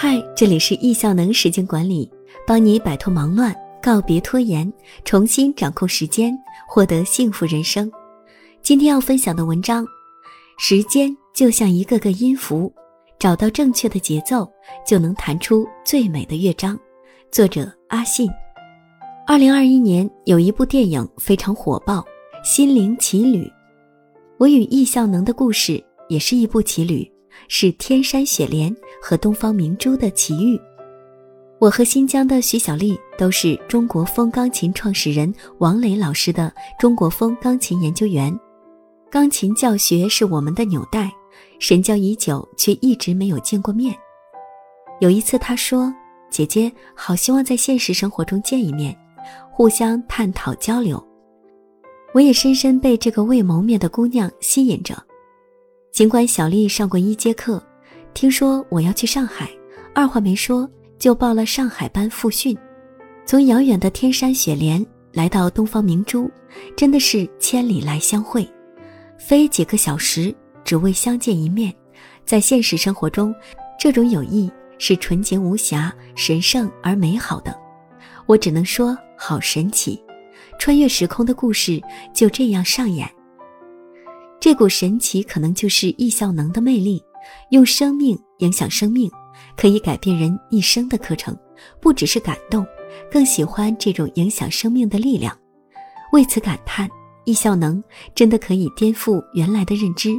嗨，这里是易效能时间管理，帮你摆脱忙乱，告别拖延，重新掌控时间，获得幸福人生。今天要分享的文章，时间就像一个个音符，找到正确的节奏，就能弹出最美的乐章。作者阿信。二零二一年有一部电影非常火爆，《心灵奇旅》。我与易效能的故事也是一部奇旅。是天山雪莲和东方明珠的奇遇。我和新疆的徐小丽都是中国风钢琴创始人王磊老师的中国风钢琴研究员，钢琴教学是我们的纽带，神交已久却一直没有见过面。有一次，他说：“姐姐，好希望在现实生活中见一面，互相探讨交流。”我也深深被这个未谋面的姑娘吸引着。尽管小丽上过一节课，听说我要去上海，二话没说就报了上海班复训。从遥远的天山雪莲来到东方明珠，真的是千里来相会，飞几个小时只为相见一面。在现实生活中，这种友谊是纯洁无瑕、神圣而美好的。我只能说，好神奇！穿越时空的故事就这样上演。这股神奇可能就是易效能的魅力，用生命影响生命，可以改变人一生的课程。不只是感动，更喜欢这种影响生命的力量。为此感叹，易效能真的可以颠覆原来的认知。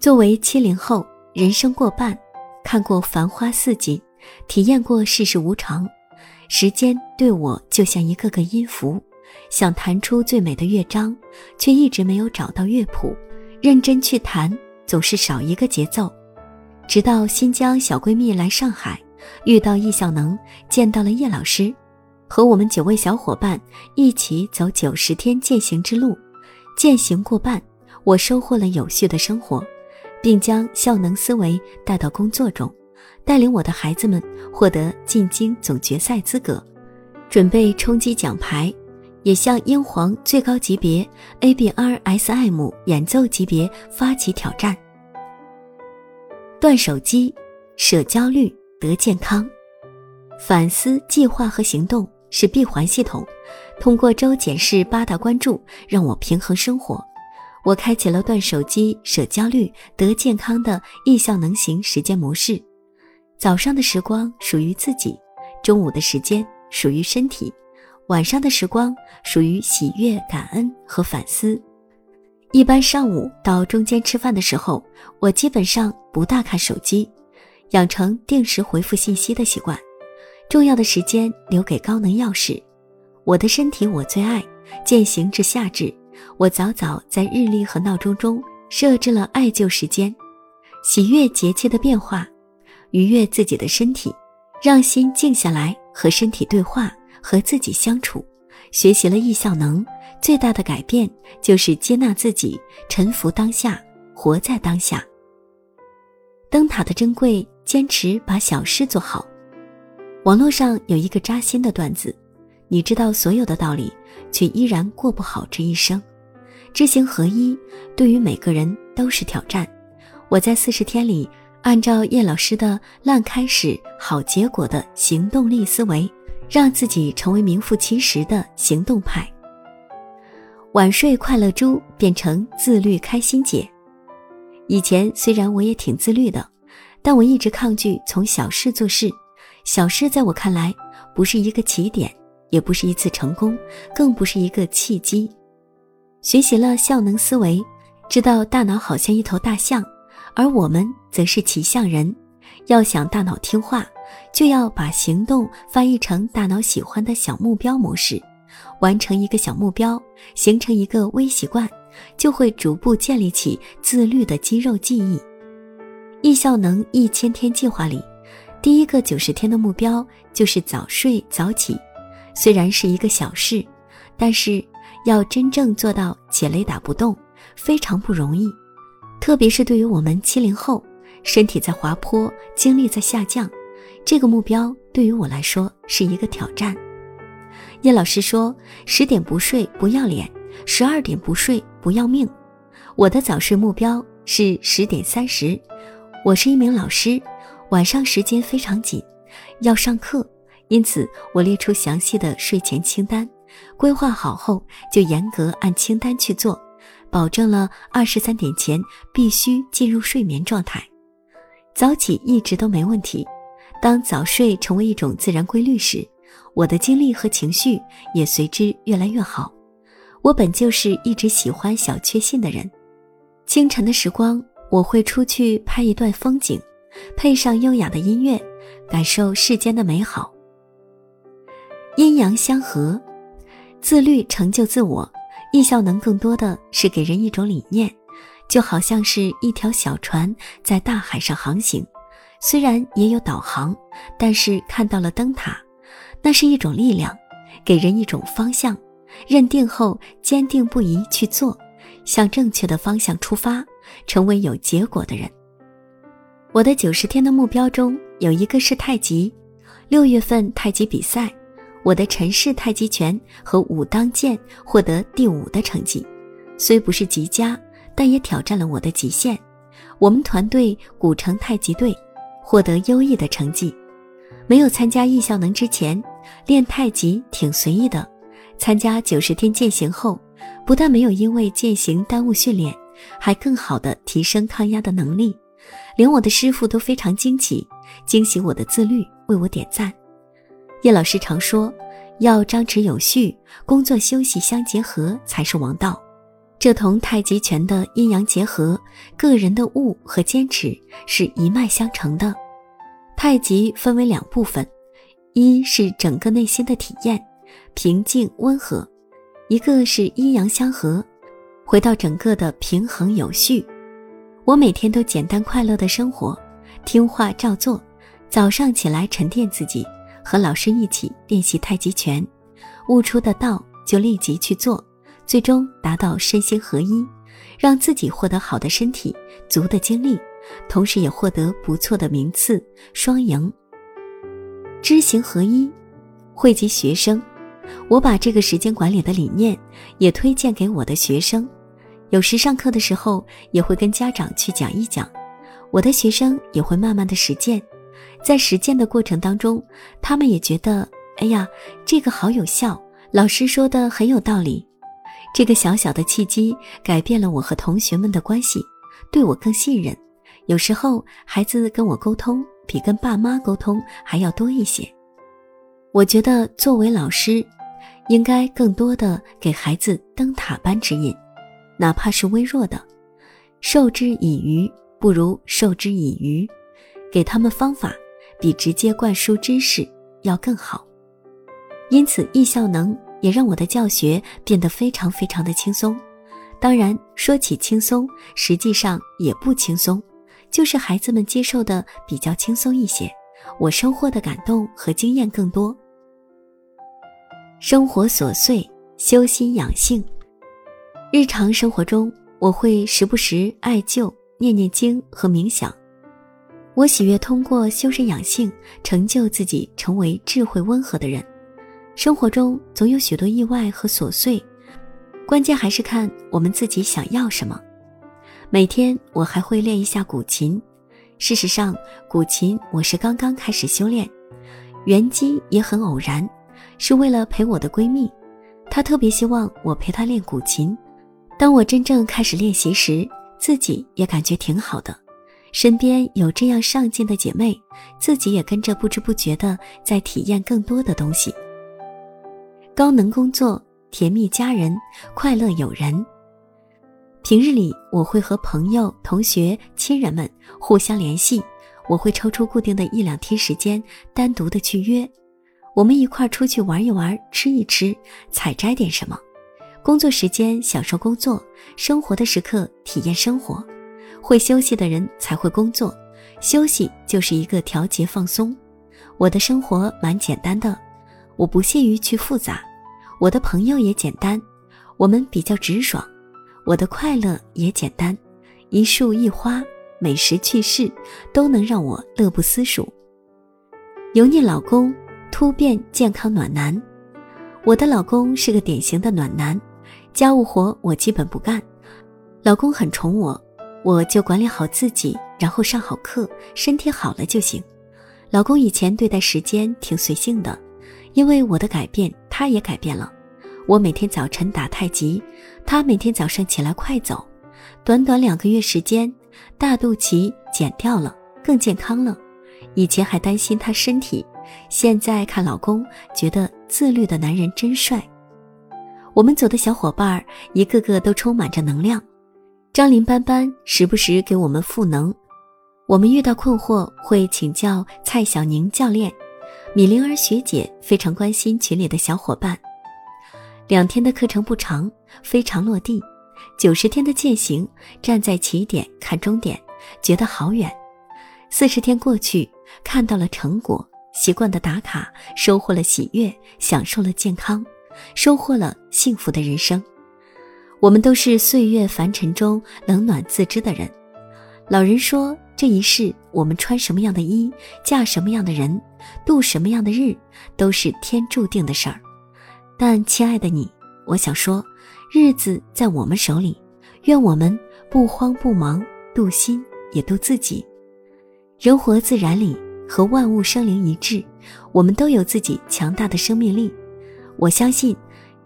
作为七零后，人生过半，看过繁花似锦，体验过世事无常，时间对我就像一个个音符。想弹出最美的乐章，却一直没有找到乐谱。认真去弹，总是少一个节奏。直到新疆小闺蜜来上海，遇到易效能，见到了叶老师，和我们九位小伙伴一起走九十天践行之路。践行过半，我收获了有序的生活，并将效能思维带到工作中，带领我的孩子们获得进京总决赛资格，准备冲击奖牌。也向英皇最高级别 ABRSM 演奏级别发起挑战。断手机，舍焦虑，得健康。反思、计划和行动是闭环系统。通过周检视八大关注，让我平衡生活。我开启了断手机、舍焦虑、得健康的易效能行时间模式。早上的时光属于自己，中午的时间属于身体。晚上的时光属于喜悦、感恩和反思。一般上午到中间吃饭的时候，我基本上不大看手机，养成定时回复信息的习惯。重要的时间留给高能钥匙。我的身体我最爱，践行至夏至。我早早在日历和闹钟中设置了艾灸时间，喜悦节气的变化，愉悦自己的身体，让心静下来和身体对话。和自己相处，学习了易效能，最大的改变就是接纳自己，臣服当下，活在当下。灯塔的珍贵，坚持把小事做好。网络上有一个扎心的段子：你知道所有的道理，却依然过不好这一生。知行合一，对于每个人都是挑战。我在四十天里，按照叶老师的“烂开始，好结果”的行动力思维。让自己成为名副其实的行动派。晚睡快乐猪变成自律开心姐。以前虽然我也挺自律的，但我一直抗拒从小事做事。小事在我看来，不是一个起点，也不是一次成功，更不是一个契机。学习了效能思维，知道大脑好像一头大象，而我们则是骑象人。要想大脑听话。就要把行动翻译成大脑喜欢的小目标模式，完成一个小目标，形成一个微习惯，就会逐步建立起自律的肌肉记忆。易效能一千天计划里，第一个九十天的目标就是早睡早起。虽然是一个小事，但是要真正做到且雷打不动，非常不容易。特别是对于我们七零后，身体在滑坡，精力在下降。这个目标对于我来说是一个挑战。叶老师说：“十点不睡不要脸，十二点不睡不要命。”我的早睡目标是十点三十。我是一名老师，晚上时间非常紧，要上课，因此我列出详细的睡前清单，规划好后就严格按清单去做，保证了二十三点前必须进入睡眠状态。早起一直都没问题，当早睡成为一种自然规律时，我的精力和情绪也随之越来越好。我本就是一直喜欢小确幸的人，清晨的时光我会出去拍一段风景。配上优雅的音乐，感受世间的美好。阴阳相合，自律成就自我。易效能更多的是给人一种理念，就好像是一条小船在大海上航行，虽然也有导航，但是看到了灯塔，那是一种力量，给人一种方向。认定后，坚定不移去做，向正确的方向出发，成为有结果的人。我的九十天的目标中有一个是太极，六月份太极比赛，我的陈氏太极拳和武当剑获得第五的成绩，虽不是极佳，但也挑战了我的极限。我们团队古城太极队获得优异的成绩。没有参加艺效能之前，练太极挺随意的。参加九十天践行后，不但没有因为践行耽误训练，还更好的提升抗压的能力。连我的师傅都非常惊奇，惊喜我的自律，为我点赞。叶老师常说，要张弛有序，工作休息相结合才是王道。这同太极拳的阴阳结合、个人的悟和坚持是一脉相承的。太极分为两部分，一是整个内心的体验，平静温和；一个是阴阳相合，回到整个的平衡有序。我每天都简单快乐的生活，听话照做。早上起来沉淀自己，和老师一起练习太极拳，悟出的道就立即去做，最终达到身心合一，让自己获得好的身体、足的精力，同时也获得不错的名次，双赢。知行合一，惠及学生。我把这个时间管理的理念也推荐给我的学生。有时上课的时候也会跟家长去讲一讲，我的学生也会慢慢的实践，在实践的过程当中，他们也觉得，哎呀，这个好有效，老师说的很有道理。这个小小的契机改变了我和同学们的关系，对我更信任。有时候孩子跟我沟通比跟爸妈沟通还要多一些。我觉得作为老师，应该更多的给孩子灯塔般指引。哪怕是微弱的，授之以鱼不如授之以渔，给他们方法比直接灌输知识要更好。因此，易效能也让我的教学变得非常非常的轻松。当然，说起轻松，实际上也不轻松，就是孩子们接受的比较轻松一些，我收获的感动和经验更多。生活琐碎，修心养性。日常生活中，我会时不时艾灸、念念经和冥想。我喜悦通过修身养性，成就自己成为智慧温和的人。生活中总有许多意外和琐碎，关键还是看我们自己想要什么。每天我还会练一下古琴。事实上，古琴我是刚刚开始修炼，原机也很偶然，是为了陪我的闺蜜，她特别希望我陪她练古琴。当我真正开始练习时，自己也感觉挺好的。身边有这样上进的姐妹，自己也跟着不知不觉的在体验更多的东西。高能工作，甜蜜家人，快乐友人。平日里我会和朋友、同学、亲人们互相联系，我会抽出固定的一两天时间，单独的去约，我们一块儿出去玩一玩，吃一吃，采摘点什么。工作时间享受工作，生活的时刻体验生活。会休息的人才会工作，休息就是一个调节放松。我的生活蛮简单的，我不屑于去复杂。我的朋友也简单，我们比较直爽。我的快乐也简单，一树一花，美食趣事，都能让我乐不思蜀。油腻老公，突变健康暖男。我的老公是个典型的暖男。家务活我基本不干，老公很宠我，我就管理好自己，然后上好课，身体好了就行。老公以前对待时间挺随性的，因为我的改变，他也改变了。我每天早晨打太极，他每天早上起来快走。短短两个月时间，大肚脐减掉了，更健康了。以前还担心他身体，现在看老公，觉得自律的男人真帅。我们组的小伙伴儿一个个都充满着能量，张林班班时不时给我们赋能。我们遇到困惑会请教蔡小宁教练，米灵儿学姐非常关心群里的小伙伴。两天的课程不长，非常落地。九十天的践行，站在起点看终点，觉得好远。四十天过去，看到了成果，习惯的打卡，收获了喜悦，享受了健康。收获了幸福的人生。我们都是岁月凡尘中冷暖自知的人。老人说，这一世我们穿什么样的衣，嫁什么样的人，度什么样的日，都是天注定的事儿。但亲爱的你，我想说，日子在我们手里，愿我们不慌不忙，度心也度自己。人活自然里，和万物生灵一致，我们都有自己强大的生命力。我相信，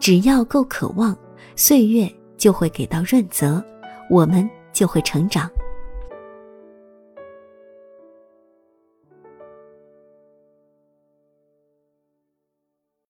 只要够渴望，岁月就会给到润泽，我们就会成长。